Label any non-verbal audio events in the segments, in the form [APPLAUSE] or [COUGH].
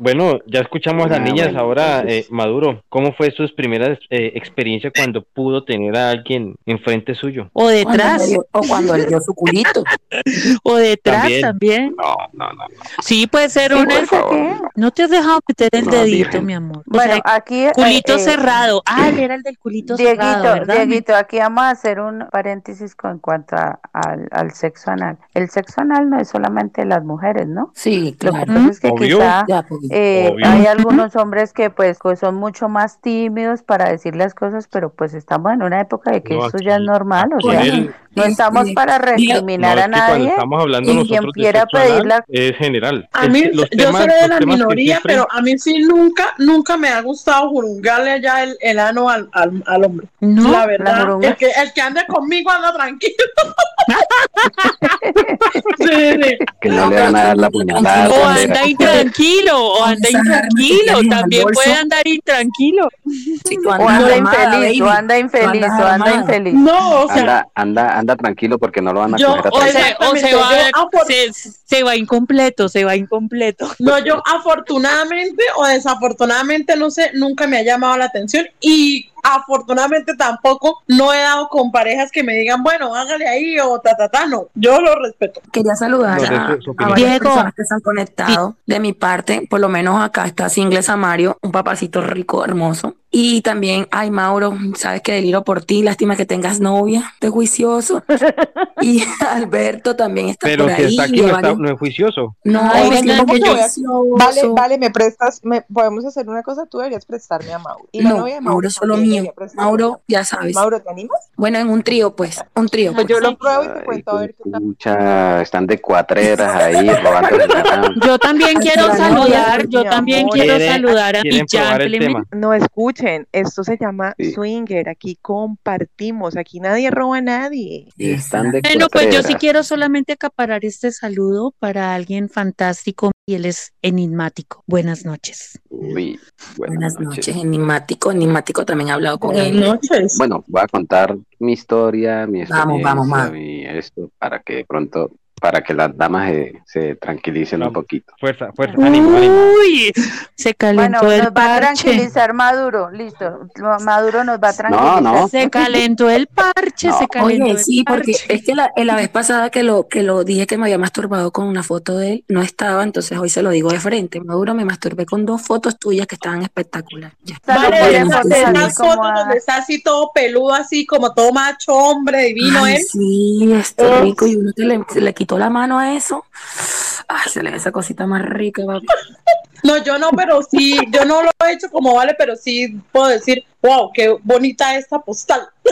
Bueno, ya escuchamos a las niñas, ahora eh, Maduro, ¿cómo fue sus primeras eh, experiencias cuando pudo tener a alguien enfrente suyo? O detrás. o cuando le dio su culito. [LAUGHS] o detrás también. No, no, no. Sí, puede ser un... No te has dejado meter el dedito, mi amor. Bueno, aquí... Culito cerrado. [CLEARS THROAT] Ah, era el del culito cerrado, ¿verdad? Dieguito, aquí vamos a hacer un paréntesis con, cuanto al, al, sexo anal. El sexo anal no es solamente las mujeres, ¿no? Sí, claro. Lo que pasa es que quizá pues, eh, hay algunos hombres que pues, son mucho más tímidos para decir las cosas, pero pues estamos en una época de que esto ya es normal, o sea, no estamos para recriminar a nadie. Estamos hablando y quien quiera pedirla es general. A mí, yo soy de la minoría, pero a mí sí nunca, nunca me ha gustado jurungarle allá el, el ano al, al, al hombre. No, la verdad, el que, el que ande conmigo anda tranquilo. [LAUGHS] Que no le van a dar la puñalada. O anda intranquilo, o anda intranquilo, también puede andar intranquilo. [LAUGHS] o anda infeliz, o anda infeliz, o anda infeliz. No, o sea, anda, anda, tranquilo porque no lo van a coger a o, o se, va, se, se va incompleto, se va incompleto. [LAUGHS] No, yo afortunadamente o desafortunadamente, no sé, nunca me ha llamado la atención y afortunadamente tampoco no he dado con parejas que me digan, bueno, hágale ahí o ta, ta, ta, no, yo lo respeto. Quería saludar a, varias personas que se han conectado de mi parte, por lo menos acá está Single Samario, un papacito rico, hermoso. Y también, ay Mauro, sabes que deliro por ti, lástima que tengas novia, de juicioso. [LAUGHS] y Alberto también está Pero por que ahí. está aquí no, está, no es juicioso. No, Ay, es que yo, vale, vale, me prestas, me, podemos hacer una cosa, tú deberías prestarme a Mauro. Y no, Mauro, Mauro solo mío. Mauro, ya sabes. Mauro, ¿te animas? Bueno, en un trío, pues, un trío. Pues, yo lo pruebo y te cuento a ver qué tal. Mucha, están de cuatreras ahí, [LAUGHS] Yo también quiero saludar, yo también quiero saludar a mi gentleman. No escuchen, esto se llama swinger, aquí compartimos, aquí nadie roba a nadie. Están de bueno, pues yo sí quiero solamente acaparar este saludo para alguien fantástico y él es enigmático. Buenas noches. Uy, buenas, buenas noches. enigmático, enigmático también he hablado con buenas él. noches. Bueno, voy a contar mi historia, mi vamos, vamos, vamos. mi esto, para que pronto para que las damas se, se tranquilicen un poquito. Fuerza, fuerza, ánimo, ánimo. Uy, se calentó bueno, el nos parche. va a tranquilizar Maduro, listo. Maduro nos va a No, tranquilizar. no. Se calentó el parche, No. se calentó Oye, el sí, porque es que la, la vez pasada que lo, que lo dije que me había masturbado con una foto de él, no estaba, entonces hoy se lo digo de frente. Maduro, me masturbé con dos fotos tuyas que estaban espectaculares. Ya. Vale, el esas, fotos donde está así todo peludo, así como todo macho, hombre, divino Ay, él. sí, está Es- rico. Y uno que le, se le quitó la mano a eso. Ay, se le ve esa cosita más rica. [LAUGHS] No, yo no, pero sí, yo no lo he hecho como vale, pero sí puedo decir, wow, qué bonita esta postal. [LAUGHS]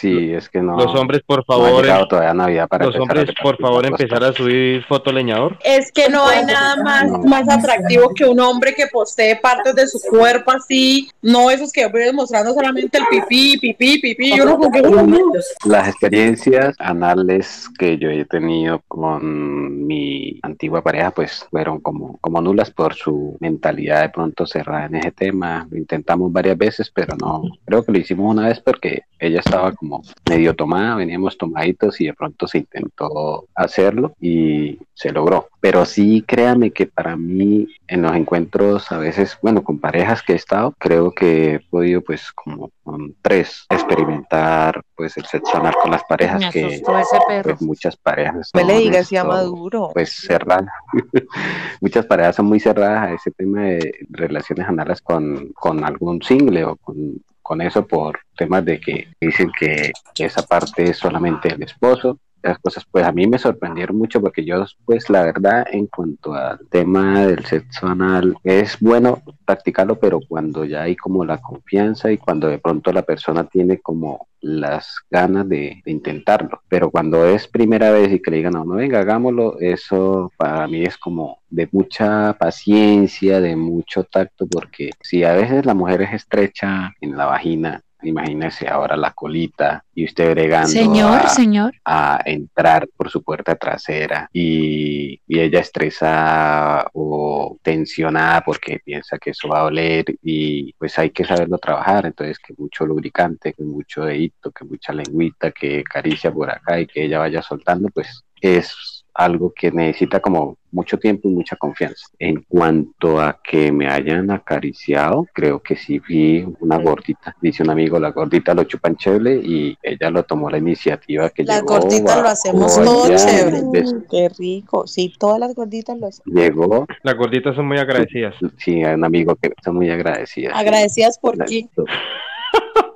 Sí, es que no. Los hombres, por no favor, llegado todavía Navidad para los hombres, por favor, empezar a subir foto leñador. Es que no hay nada más, No. más atractivo que un hombre que postee partes de su cuerpo así, no esos que ven mostrando solamente el pipí, pipí, pipí, y uno como que, "Oh, no". Las experiencias anales que yo he tenido con mi antigua pareja, pues fueron como, como nulas por su mentalidad de pronto cerrada en ese tema. Lo intentamos varias veces, pero no. Creo que lo hicimos una vez porque ella estaba como medio tomada, veníamos tomaditos y de pronto se intentó hacerlo y se logró. Pero sí, créame que para mí en los encuentros a veces, bueno, con parejas que he estado, creo que he podido pues como con tres experimentar pues el sexo anal con las parejas Me que ese perro. pues muchas parejas Me le digas, se esto, llama duro. pues cerradas [LAUGHS] muchas parejas son muy cerradas a ese tema de relaciones anales con, con algún single o con, con eso por temas de que dicen que esa parte es solamente el esposo las cosas pues a mí me sorprendieron mucho porque yo pues la verdad en cuanto al tema del sexo anal es bueno practicarlo pero cuando ya hay como la confianza y cuando de pronto la persona tiene como las ganas de, de intentarlo. Pero cuando es primera vez y que le digan a uno venga hagámoslo eso para mí es como de mucha paciencia de mucho tacto porque si a veces la mujer es estrecha en la vagina imagínese ahora la colita y usted bregando Señor, a- señor. a entrar por su puerta trasera y, y ella estresada o tensionada porque piensa que eso va a doler y pues hay que saberlo trabajar, entonces que mucho lubricante, que mucho dedito, que mucha lengüita, que caricia por acá y que ella vaya soltando, pues es algo que necesita como mucho tiempo y mucha confianza. En cuanto a que me hayan acariciado, creo que sí vi una gordita. Dice un amigo, la gordita lo chupan chévere y ella lo tomó la iniciativa que la gordita lo hacemos todo chévere. Qué rico. Sí, todas las gorditas lo hacen. Llegó. Las gorditas son muy agradecidas. Sí, hay un amigo que son muy agradecidas. Agradecidas por qué. [LAUGHS]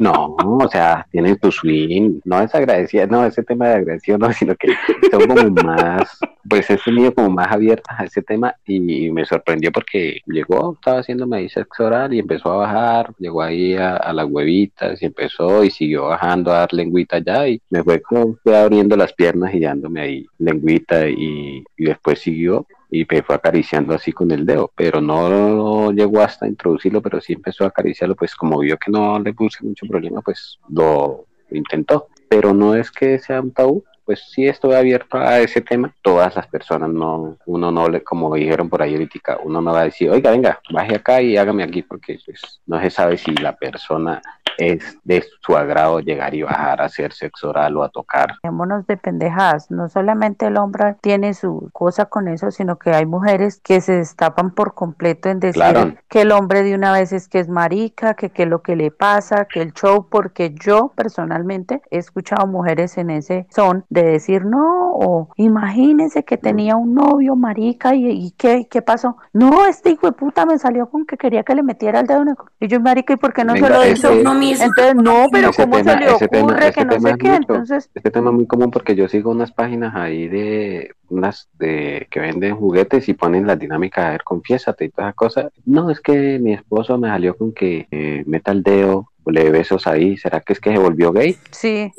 No, o sea, tienen su swing, no es agradecida, no, ese tema de agradecido no, sino que son como más, pues he tenido como más abiertas a ese tema y me sorprendió porque llegó, estaba haciéndome ahí sexo oral y empezó a bajar, llegó ahí a, las huevitas y empezó y siguió bajando a dar lengüita ya y me fue como fue abriendo las piernas y dándome ahí lengüita y, y después siguió y me fue acariciando así con el dedo, pero no llegó hasta introducirlo, pero sí empezó a acariciarlo, pues como vio que no le puse mucho problema, pues lo intentó. Pero no es que sea un tabú, pues sí estoy abierto a ese tema. Todas las personas no, uno no le, como dijeron por ahí ahorita, uno no va a decir, oiga, venga, baje acá y hágame aquí, porque pues no se sabe si la persona es de su agrado llegar y bajar a hacer sexo oral o a tocar. Dejémonos de pendejadas, no solamente el hombre tiene su cosa con eso, sino que hay mujeres que se destapan por completo en decir que el hombre de una vez es que es marica, que qué es lo que le pasa, que el show, porque yo personalmente he escuchado mujeres en ese son de decir no, o imagínense que tenía un novio marica y, y ¿qué, qué pasó. No, este hijo de puta me salió con que quería que le metiera el dedo en el... Y yo, marica, ¿y por qué no se lo hizo? Entonces, no, pero ¿cómo se le ocurre que no sé qué? Entonces... Este tema es muy común porque yo sigo unas páginas ahí de unas de que venden juguetes y ponen la dinámica, a ver, confiésate y todas esas cosas. No, es que mi esposo me salió con que eh, meta el dedo le besos ahí, ¿será que es que se volvió gay? Sí.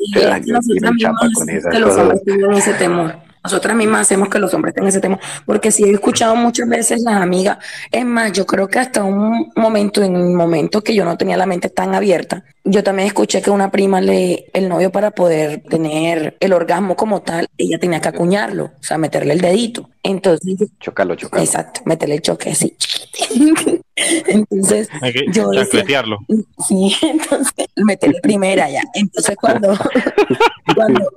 ese temor. Nosotras mismas hacemos que los hombres tengan ese tema, porque si he escuchado muchas veces las amigas, es más, yo creo que hasta un momento, en un momento que yo no tenía la mente tan abierta, yo también escuché que una prima le, el novio para poder tener el orgasmo como tal, ella tenía que acuñarlo, o sea, meterle el dedito. Entonces, chocalo, chocalo. Exacto, meterle el choque así. Entonces, Hay que yo decía, sí, entonces, meterle primera ya. Entonces, cuando, [LAUGHS] cuando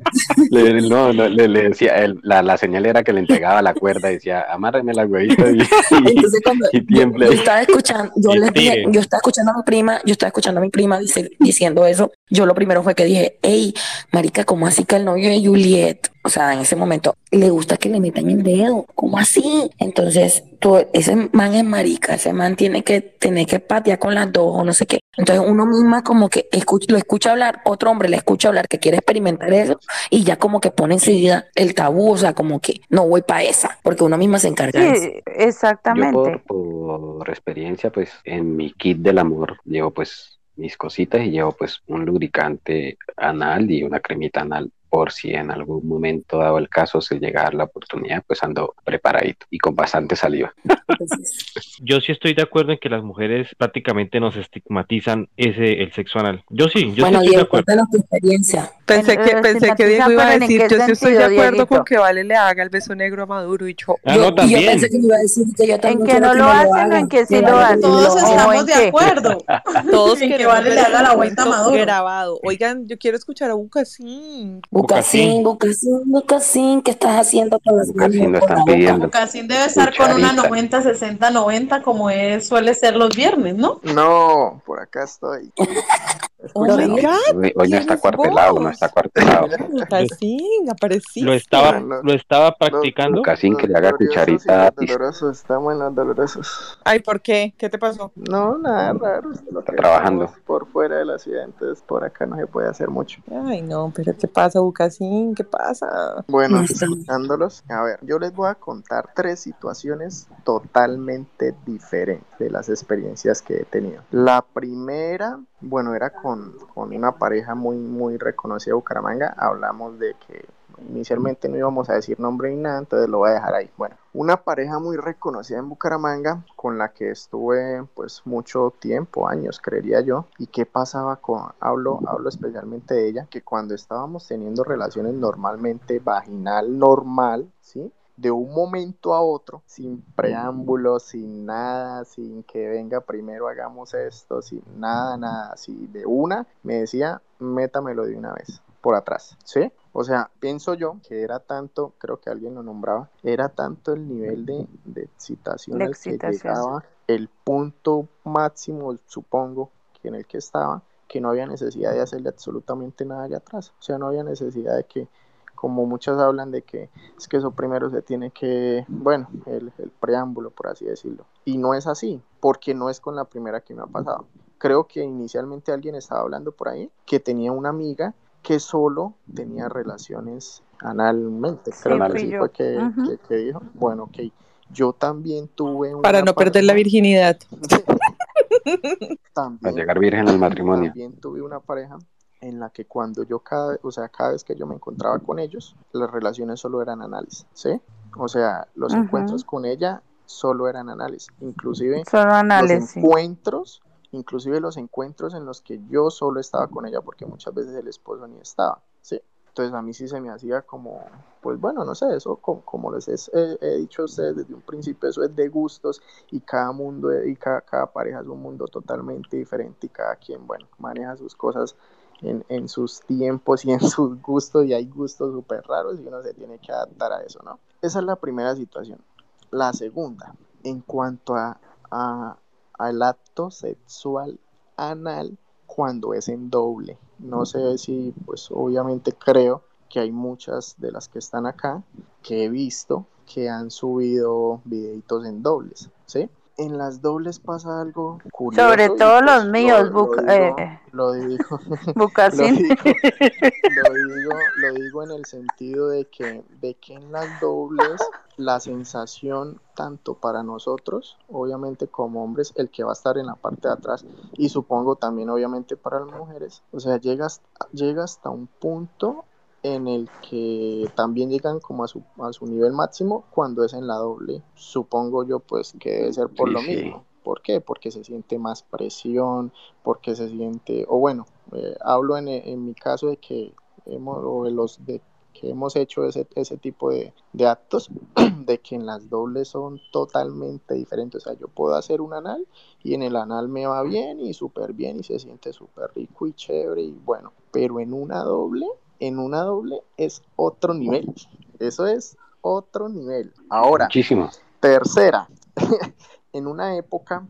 le, no, no, le, le decía, el, la, la, señal era que le entregaba la cuerda y decía, amárreme la huevita y, entonces, cuando yo, estaba escuchando, yo les dije, yo estaba escuchando a mi prima, yo estaba escuchando a mi prima dice, diciendo eso, yo lo primero fue que dije, hey, marica, ¿cómo así que el novio de Juliet? O sea, en ese momento le gusta que le metan el dedo, ¿cómo así? Entonces, tú, ese man es marica, ese man tiene que tener que patear con las dos o no sé qué. Entonces, uno misma como que escucha, lo escucha hablar, otro hombre le escucha hablar que quiere experimentar eso y ya como que pone enseguida el tabú, o sea, como que no voy para esa, porque uno misma se encarga de eso. Exactamente. Yo por experiencia, pues en mi kit del amor llevo pues mis cositas y llevo pues un lubricante anal y una cremita anal por si en algún momento dado el caso se llega a dar la oportunidad, pues ando preparadito y con bastante saliva. Yo sí estoy de acuerdo en que las mujeres prácticamente nos estigmatizan ese el sexo anal. Yo sí, yo bueno, sí estoy de acuerdo. tu experiencia. Pensé que, pensé que Diego iba a decir, yo sí estoy de acuerdo con que Vale le haga el beso negro a Maduro y yo. Ah, no, también. yo pensé que iba a decir que yo también En que no lo hacen o en que sí lo hacen. Todos estamos de acuerdo. [LAUGHS] Todos en que Vale le haga la vuelta a Maduro. Grabado. Oigan, yo quiero escuchar a Bucasín. Bucasín, Bucasín, Bucasín, ¿qué estás haciendo con las Bucasín lo están pidiendo. Bucasín debe estar con una 90, 60, 90 como es, suele ser los viernes, ¿no? No, por acá estoy. [LAUGHS] Oh my God, hoy, no está cuartelado, [LAUGHS] no está cuartelado. Bucasín, aparecí. Lo estaba, lo estaba practicando. Bucasín que le haga cucharita. Dolorosos, está bueno, dolorosos. Ay, ¿por qué? ¿Qué te pasó? No, nada raro. Está trabajando. Por fuera de la ciudad, entonces por acá no se puede hacer mucho. Ay, no, pero ¿qué pasa, Bucasín? ¿Qué pasa? Bueno, escuchándolos, a ver, yo les voy a contar tres situaciones totalmente diferentes de las experiencias que he tenido. La primera, bueno, era con, con una pareja muy, muy reconocida de Bucaramanga. Hablamos de que inicialmente no íbamos a decir nombre ni nada, entonces lo voy a dejar ahí. Bueno, una pareja muy reconocida en Bucaramanga con la que estuve pues mucho tiempo, años creería yo. ¿Y qué pasaba con, hablo, hablo especialmente de ella, que cuando estábamos teniendo relaciones normalmente vaginal normal, ¿sí? de un momento a otro, sin preámbulos, sin nada, sin que venga primero hagamos esto, sin nada, nada, así de una, me decía, métamelo de una vez. Por atrás, ¿sí? O sea, pienso yo que era tanto, creo que alguien lo nombraba, era tanto el nivel de, de excitación al que llegaba, el punto máximo, supongo, que en el que estaba, que no había necesidad de hacerle absolutamente nada allá atrás. O sea, no había necesidad de que, como muchas hablan de que es que eso primero se tiene que, bueno, el, el preámbulo, por así decirlo. Y no es así, porque no es con la primera que me ha pasado. Creo que inicialmente alguien estaba hablando por ahí que tenía una amiga que solo tenía relaciones analmente. Creo que fue que, dijo. Bueno, ok. Yo también tuve una Para no perder la virginidad. [LAUGHS] también, Para llegar virgen al matrimonio. También tuve una pareja en la que cuando yo cada, o sea, cada vez que yo me encontraba con ellos, las relaciones solo eran análisis, ¿sí? O sea, los encuentros con ella solo eran análisis, inclusive los encuentros inclusive los encuentros en los que yo solo estaba con ella, porque muchas veces el esposo ni estaba, ¿sí? Entonces a mí sí se me hacía como, pues bueno, no sé, eso como, les he, dicho a ustedes desde un principio, eso es de gustos y cada mundo y cada, pareja es un mundo totalmente diferente y cada quien, bueno, maneja sus cosas en, en sus tiempos y en [LAUGHS] sus gustos y hay gustos súper raros y uno se tiene que adaptar a eso, ¿no? Esa es la primera situación. La segunda, en cuanto a, al acto sexual anal cuando es en doble. No sé si, pues obviamente creo que hay muchas de las que están acá que he visto que han subido videitos en dobles, ¿sí? En las dobles pasa algo curioso. Sobre todo los pues, míos, lo, lo, digo, eh, [LAUGHS] [LAUGHS] lo, digo, lo, digo, en el sentido de que, de que en las dobles la sensación tanto para nosotros, obviamente como hombres, el que va a estar en la parte de atrás y supongo también obviamente para las mujeres, o sea, llega, llega hasta un punto en el que también llegan como a su, a su nivel máximo cuando es en la doble. Supongo yo pues que debe ser por lo mismo. ¿Por qué? Porque se siente más presión, porque se siente, o bueno, eh, hablo en, en, mi caso de que hemos, o de los de que hemos hecho ese, ese tipo de, de, actos, [CLEARS THROAT] de que en las dobles son totalmente diferentes. O sea, yo puedo hacer un anal y en el anal me va bien y súper bien y se siente súper rico y chévere y bueno, pero en una doble en una doble es otro nivel. Eso es otro nivel. Ahora, Muchísimo. tercera, [LAUGHS] en una época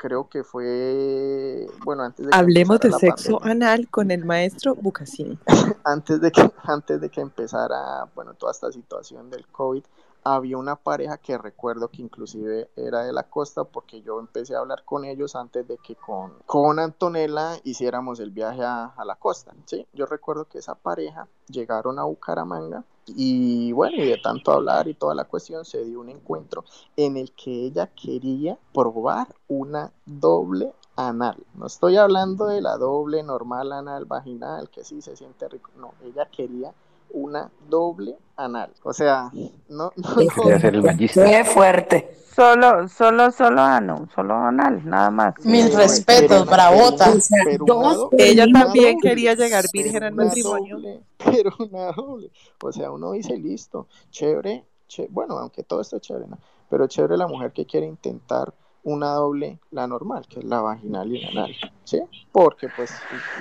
creo que fue, bueno, antes de que Hablemos de sexo anal con el maestro Bucasín. [LAUGHS] antes de que antes de que empezara, bueno, toda esta situación del COVID, había una pareja que recuerdo que inclusive era de la costa porque yo empecé a hablar con ellos antes de que con, con Antonella hiciéramos el viaje a, la costa, ¿sí? Yo recuerdo que esa pareja llegaron a Bucaramanga y bueno, y de tanto hablar y toda la cuestión se dio un encuentro en el que ella quería probar una doble anal. No estoy hablando de la doble normal anal vaginal que sí se siente rico, no, ella quería una doble anal. O sea, no, no, Qué fuerte. Solo, solo, solo ano, solo anal, nada más. Mil respetos, bravota. Ella también quería llegar virgen al matrimonio. [LAUGHS] pero una doble. O sea, uno dice, listo, chévere, bueno, aunque todo está chévere, ¿no? pero chévere la mujer que quiere intentar una doble, la normal, que es la vaginal y la anal, ¿sí? Porque pues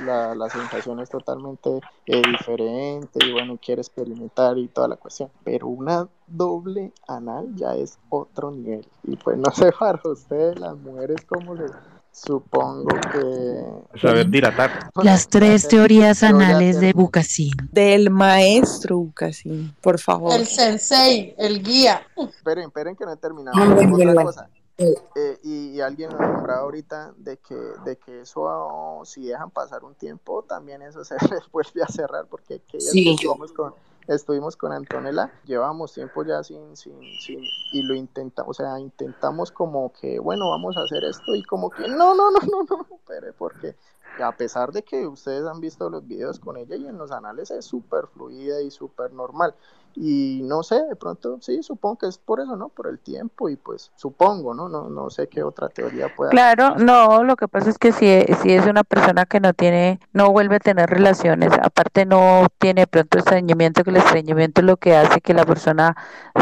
la, la sensación es totalmente eh, diferente y bueno, quiere experimentar y toda la cuestión, pero una doble anal ya es otro nivel. Y pues no sé para [LAUGHS] ustedes las mujeres como les supongo que saber dilatar. Las tres teorías anales de Bucasín. Del maestro Bucasín por favor. El sensei el guía. Esperen esperen que no he terminado. Otra cosa eh, y, alguien lo nombrado ahorita de que, de que eso, si dejan pasar un tiempo, también eso se [LAUGHS] vuelve a cerrar, porque que estuvimos, con, estuvimos con Antonella, llevamos tiempo ya sin, sin, sin, y lo intentamos, o sea, intentamos como que, bueno, vamos a hacer esto, y como que, no, no, no, no, no, pero porque a pesar de que ustedes han visto los videos con ella y en los anales es súper fluida y súper normal, y no sé, de pronto sí, supongo que es por eso, ¿no? Por el tiempo y pues supongo, ¿no? No, no sé qué otra teoría pueda. Claro, no, lo que pasa es que si, si es una persona que no tiene, no vuelve a tener relaciones, aparte no tiene pronto estreñimiento, que el estreñimiento es lo que hace que la persona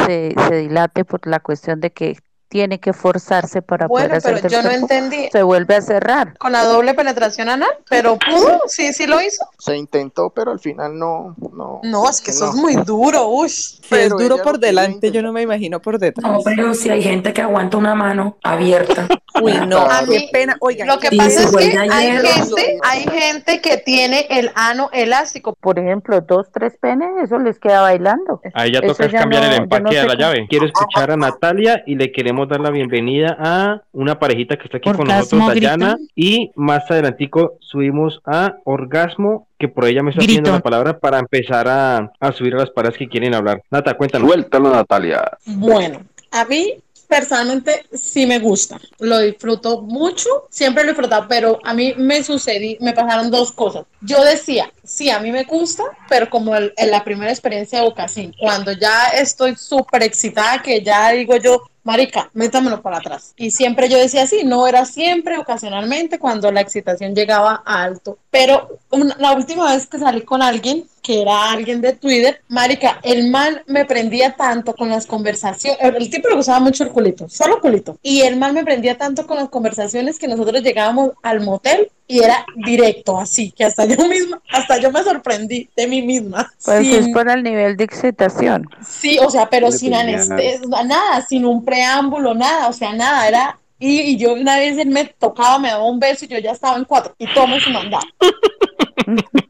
se, se dilate por la cuestión de que tiene que forzarse para bueno, poder hacer pero yo no entendí. Se vuelve a cerrar. Con la doble penetración anal, pero pudo, sí, sí lo hizo. Se intentó, pero al final no, no. No, es que eso es muy duro, uy. es duro por delante, yo no me imagino por detrás. No, pero si hay gente que aguanta una mano abierta. [LAUGHS] Uy, no, qué pena. Oigan, lo que pasa es que hay gente, hay gente que tiene el ano elástico. Por ejemplo, dos, tres penes, eso les queda bailando. Ahí ya toca cambiar el empaque de la llave. Quiero escuchar a Natalia y le queremos dar la bienvenida a una parejita que está aquí con nosotros, Dayana. Y más adelantico subimos a Orgasmo que por ella me está pidiendo la palabra para empezar a, a subir a las parejas que quieren hablar. Nata, cuéntanos. Suéltalo, Natalia. Bueno, a mí personalmente sí me gusta, lo disfruto mucho, siempre lo he disfrutado, pero a mí me sucedí, me pasaron dos cosas. Yo decía, sí, a mí me gusta, pero como en la primera experiencia de Bocasín, cuando ya estoy súper excitada, que ya digo yo, marica, métamelo para atrás. Y siempre yo decía así, no era siempre, ocasionalmente, cuando la excitación llegaba a alto. Pero la última vez que salí con alguien, que era alguien de Twitter, marica, el man me prendía tanto con las conversaciones, el tipo le gustaba mucho el culito, solo culito. Y el man me prendía tanto con las conversaciones que nosotros llegábamos al motel y era directo, así, que hasta yo misma, hasta yo me sorprendí de mí misma. Pues es por el nivel de excitación. Sí, o sea, pero sin anestesia, nada, sin un preámbulo, nada, o sea, nada, era... Y, yo una vez él me tocaba, me daba un beso y yo ya estaba en cuatro y todo su mandado.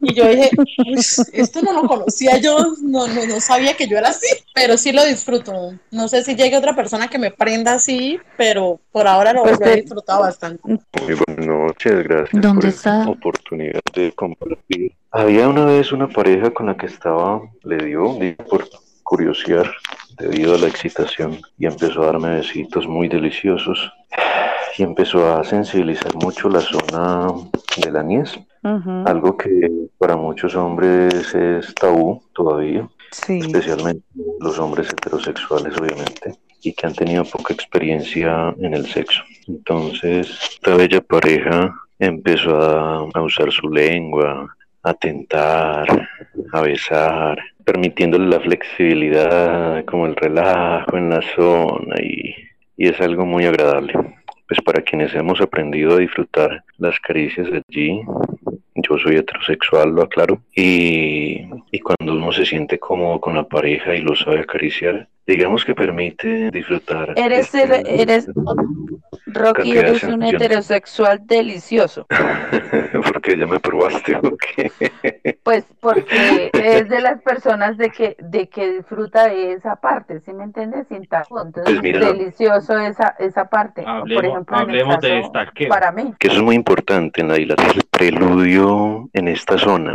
Y yo dije, esto no lo conocía yo, no, no, no, sabía que yo era así, pero sí lo disfruto. No sé si llegue otra persona que me prenda así, pero por ahora lo, pues he disfrutado bastante. Muy buenas noches, gracias por esta oportunidad de compartir. Había una vez una pareja con la que estaba, le dio, por curiosidad, debido a la excitación, y empezó a darme besitos muy deliciosos y empezó a sensibilizar mucho la zona de la niez, algo que para muchos hombres es tabú todavía, especialmente los hombres heterosexuales obviamente, y que han tenido poca experiencia en el sexo. Entonces, esta bella pareja empezó a, usar su lengua, a tentar, a besar, permitiéndole la flexibilidad, como el relajo en la zona y es algo muy agradable pues para quienes hemos aprendido a disfrutar las caricias de allí, yo soy heterosexual, lo aclaro, y, y cuando uno se siente cómodo con la pareja y lo sabe acariciar, digamos que permite disfrutar. Eres, eres, Rocky, eres un heterosexual delicioso. [LAUGHS] porque ya me probaste, Pues porque [LAUGHS] es de las personas de que, de que disfruta de esa parte, ¿sí me entiendes? Sin Entonces, pues delicioso esa, esa parte. Por ejemplo, hablemos de esta. Para mí. Que eso es muy importante en la dilatación, el preludio en esta zona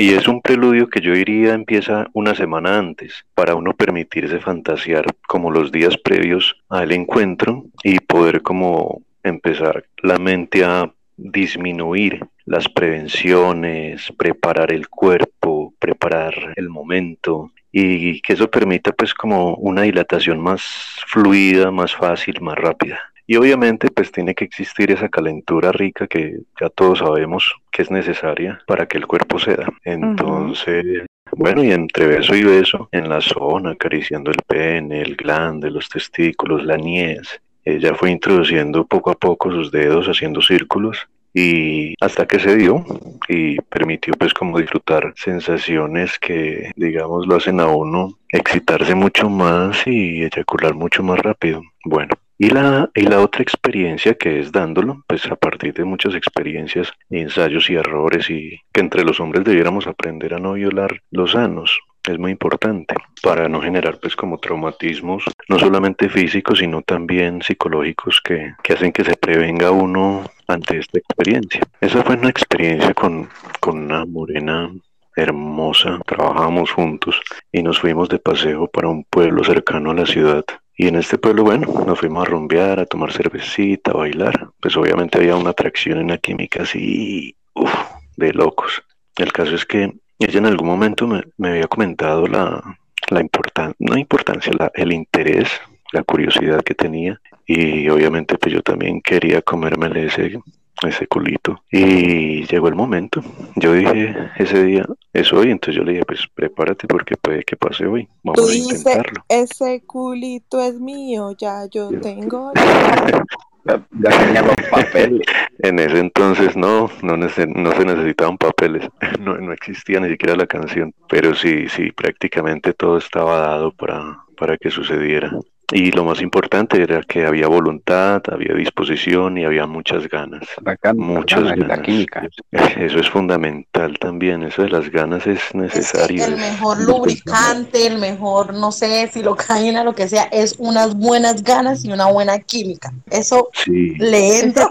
y es un preludio que yo diría empieza una semana antes, para uno permitirse fantasear como los días previos al encuentro y poder como empezar la mente a disminuir las prevenciones, preparar el cuerpo, preparar el momento y que eso permita pues como una dilatación más fluida, más fácil, más rápida. Y obviamente pues tiene que existir esa calentura rica que ya todos sabemos que es necesaria para que el cuerpo ceda. Entonces, bueno, y entre beso y beso, en la zona, acariciando el pene, el glande, los testículos, la niez, ella fue introduciendo poco a poco sus dedos haciendo círculos y hasta que se dio y permitió pues como disfrutar sensaciones que digamos lo hacen a uno excitarse mucho más y eyacular mucho más rápido. Bueno, y la, y la otra experiencia que es dándolo, pues a partir de muchas experiencias, ensayos y errores, y que entre los hombres debiéramos aprender a no violar los sanos, es muy importante para no generar pues como traumatismos, no solamente físicos, sino también psicológicos que, que hacen que se prevenga uno ante esta experiencia. Esa fue una experiencia con, con una morena hermosa, trabajábamos juntos y nos fuimos de paseo para un pueblo cercano a la ciudad y en este pueblo, bueno, nos fuimos a rumbear, a tomar cervecita, a bailar. Pues obviamente había una atracción en la química así, uff, de locos. El caso es que ella en algún momento me, había comentado la, la importancia, no importancia, el interés, la curiosidad que tenía. Y obviamente pues yo también quería comérmele ese, ese culito. Y llegó el momento. Yo dije ese día, es hoy, entonces yo le dije, pues prepárate porque puede que pase hoy. Vamos a intentarlo. ese culito es mío, ya yo tengo. [LAUGHS] ya tenía los papeles. En ese entonces no, no, no se necesitaban papeles, [LAUGHS] no, no existía ni siquiera la canción, pero sí, sí, prácticamente todo estaba dado para, para que sucediera. Y lo más importante era que había voluntad, había disposición y había muchas ganas. muchas ganas. La química. [LAUGHS] Eso es fundamental también, eso de las ganas es necesario. el mejor lubricante, el mejor, no sé, si lo caen lo que sea, es unas buenas ganas y una buena química. Eso le entra.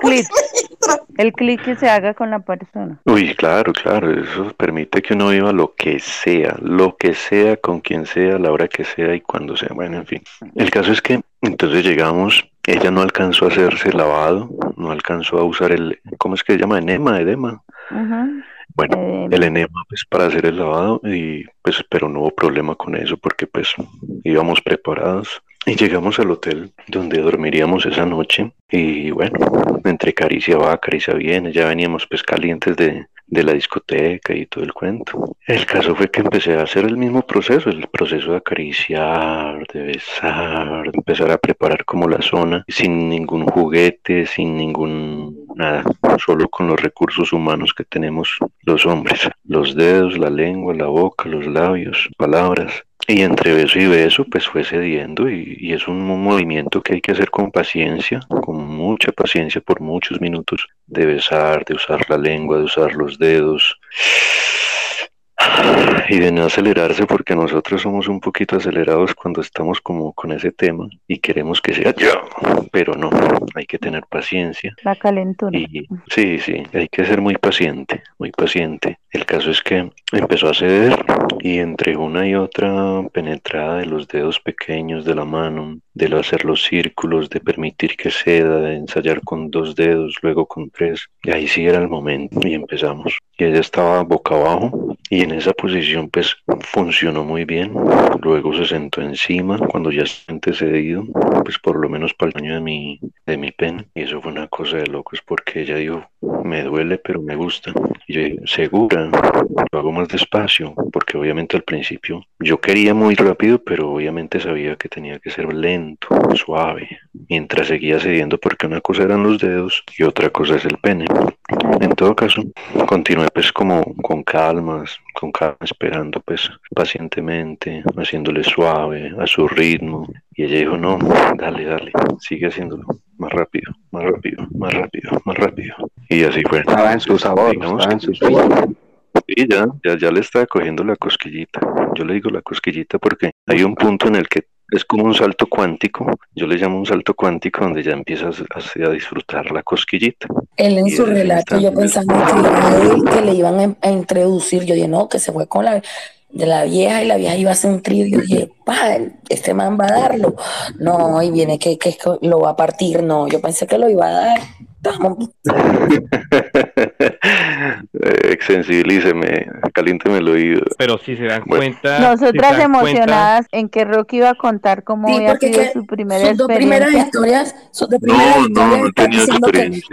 El clic que se haga con la persona. Uy, claro, claro, eso permite que uno viva lo que sea, lo que sea, con quien sea, a la hora que sea y cuando sea. Bueno, en fin. El caso es que entonces llegamos, ella no alcanzó a hacerse lavado, no alcanzó a usar el, ¿cómo es que se llama? Enema, edema. Bueno, el enema pues para hacer el lavado y pues pero no hubo problema con eso porque pues íbamos preparados y llegamos al hotel donde dormiríamos esa noche y bueno, entre caricia va, caricia viene, ya veníamos pues calientes de, de la discoteca y todo el cuento. El caso fue que empecé a hacer el mismo proceso, el proceso de acariciar, de besar, empezar a preparar como la zona, sin ningún juguete, sin ningún nada, solo con los recursos humanos que tenemos los hombres, los dedos, la lengua, la boca, los labios, palabras. Y entre beso y beso, pues fue cediendo y, y, es un movimiento que hay que hacer con paciencia, con mucha paciencia por muchos minutos, de besar, de usar la lengua, de usar los dedos y de no acelerarse porque nosotros somos un poquito acelerados cuando estamos como con ese tema y queremos que sea yo, pero no, hay que tener paciencia. La calentura. sí, sí, hay que ser muy paciente, muy paciente. El caso es que empezó a ceder y entre una y otra penetrada de los dedos pequeños de la mano, de hacer los círculos, de permitir que ceda, de ensayar con dos dedos, luego con tres, y ahí sí era el momento y empezamos. Y ella estaba boca abajo y en esa posición pues funcionó muy bien. Luego se sentó encima cuando ya se cedido, pues por lo menos para el daño de mi, de mi pene. Y eso fue una cosa de locos porque ella dijo, me duele pero me gusta. Y yo dije, lo hago más despacio, porque obviamente al principio yo quería muy rápido, pero obviamente sabía que tenía que ser lento, suave, mientras seguía cediendo porque una cosa eran los dedos y otra cosa es el pene. En todo caso, continué pues como con calmas, con calma, esperando pues pacientemente, haciéndole suave, a su ritmo. Y ella dijo, no, dale, dale, sigue haciéndolo más rápido, más rápido, más rápido, más rápido. Y así fue. Estaba en su sabor, estaba en su Sí, ya, ya, ya le estaba cogiendo la cosquillita. Yo le digo la cosquillita porque hay un punto en el que es como un salto cuántico, yo le llamo un salto cuántico donde ya empiezas a, disfrutar la cosquillita. Él en su relato, yo pensaba que, que le iban a, introducir, yo dije, no, que se fue con la de la vieja y la vieja iba a hacer un trío y yo dije, pa, este man va a darlo. No, y viene que, que lo va a partir, no, yo pensé que lo iba a dar [LAUGHS] Exsensibilíceme, caliénteme el oído. Pero si se dan cuenta. Nosotras emocionadas en que Rocky iba a contar cómo había sido su primera sus dos primeras historias, sus dos primeras historias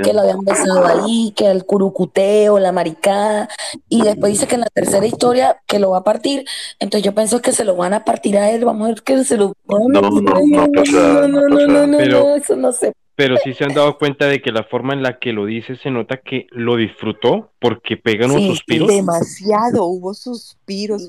que, lo habían besado ahí, que el curucuteo, la maricada, y después dice que en la tercera historia que lo va a partir, entonces yo pienso que se lo van a partir a él, vamos a ver que se lo no, no, no, no, no, no, no, no, no, eso no se pero sí se han dado cuenta de que la forma en la que lo dice se nota que lo disfrutó porque pegan unos suspiros. Demasiado, hubo suspiros.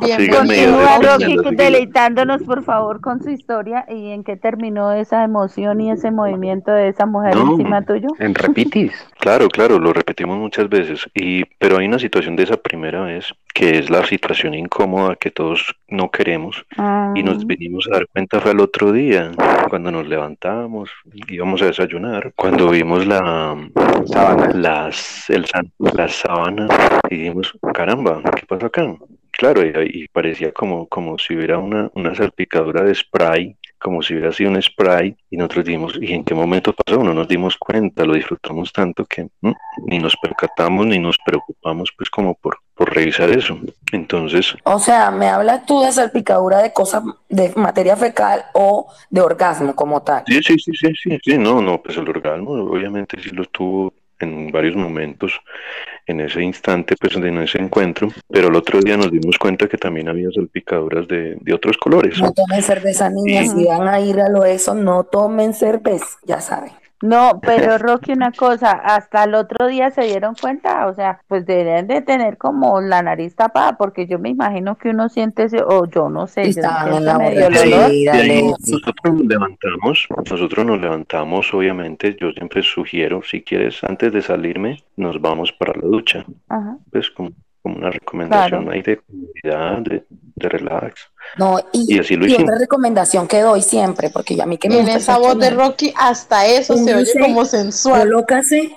Bien, continúa Rocky deleitándonos por favor con su historia y en qué terminó esa emoción y ese movimiento de esa mujer encima tuyo. En repitis. [LAUGHS] Claro, claro, lo repetimos muchas veces. Y pero hay una situación de esa primera vez que es la situación incómoda que todos no queremos y nos ah. vinimos a dar cuenta fue el otro día cuando nos levantamos íbamos a desayunar cuando vimos la sábana las el la sábana y dijimos caramba qué pasa acá claro y, parecía como como si hubiera una, una salpicadura de spray como si hubiera sido un spray y nosotros dimos, ¿y en qué momento pasó? No nos dimos cuenta, lo disfrutamos tanto que ni nos percatamos ni nos preocupamos pues como por, por revisar eso. Entonces... O sea, ¿me hablas tú de salpicadura de cosas, de materia fecal o de orgasmo como tal? Sí, sí, sí, sí, sí, sí, no, no, pues el orgasmo obviamente sí lo tuvo en varios momentos en ese instante, pues en ese encuentro, pero el otro día nos dimos cuenta que también había salpicaduras de, de otros colores. No tomen cerveza, niñas, si van a ir a lo eso, no tomen cerveza, ya saben. No, pero [LAUGHS] Rocky, una cosa, hasta el otro día se dieron cuenta, o sea, pues deberían de tener como la nariz tapada, porque yo me imagino que uno siente ese, o yo no sé, Nosotros nos levantamos, nosotros nos levantamos, obviamente, yo siempre sugiero, si quieres, antes de salirme, nos vamos para la ducha. Ajá. Pues como como una recomendación ahí de comunidad, de, relax. No, y, así lo y otra recomendación que doy siempre, porque ya a mí que me En esa voz de Rocky, hasta eso se oye como sensual. Colócase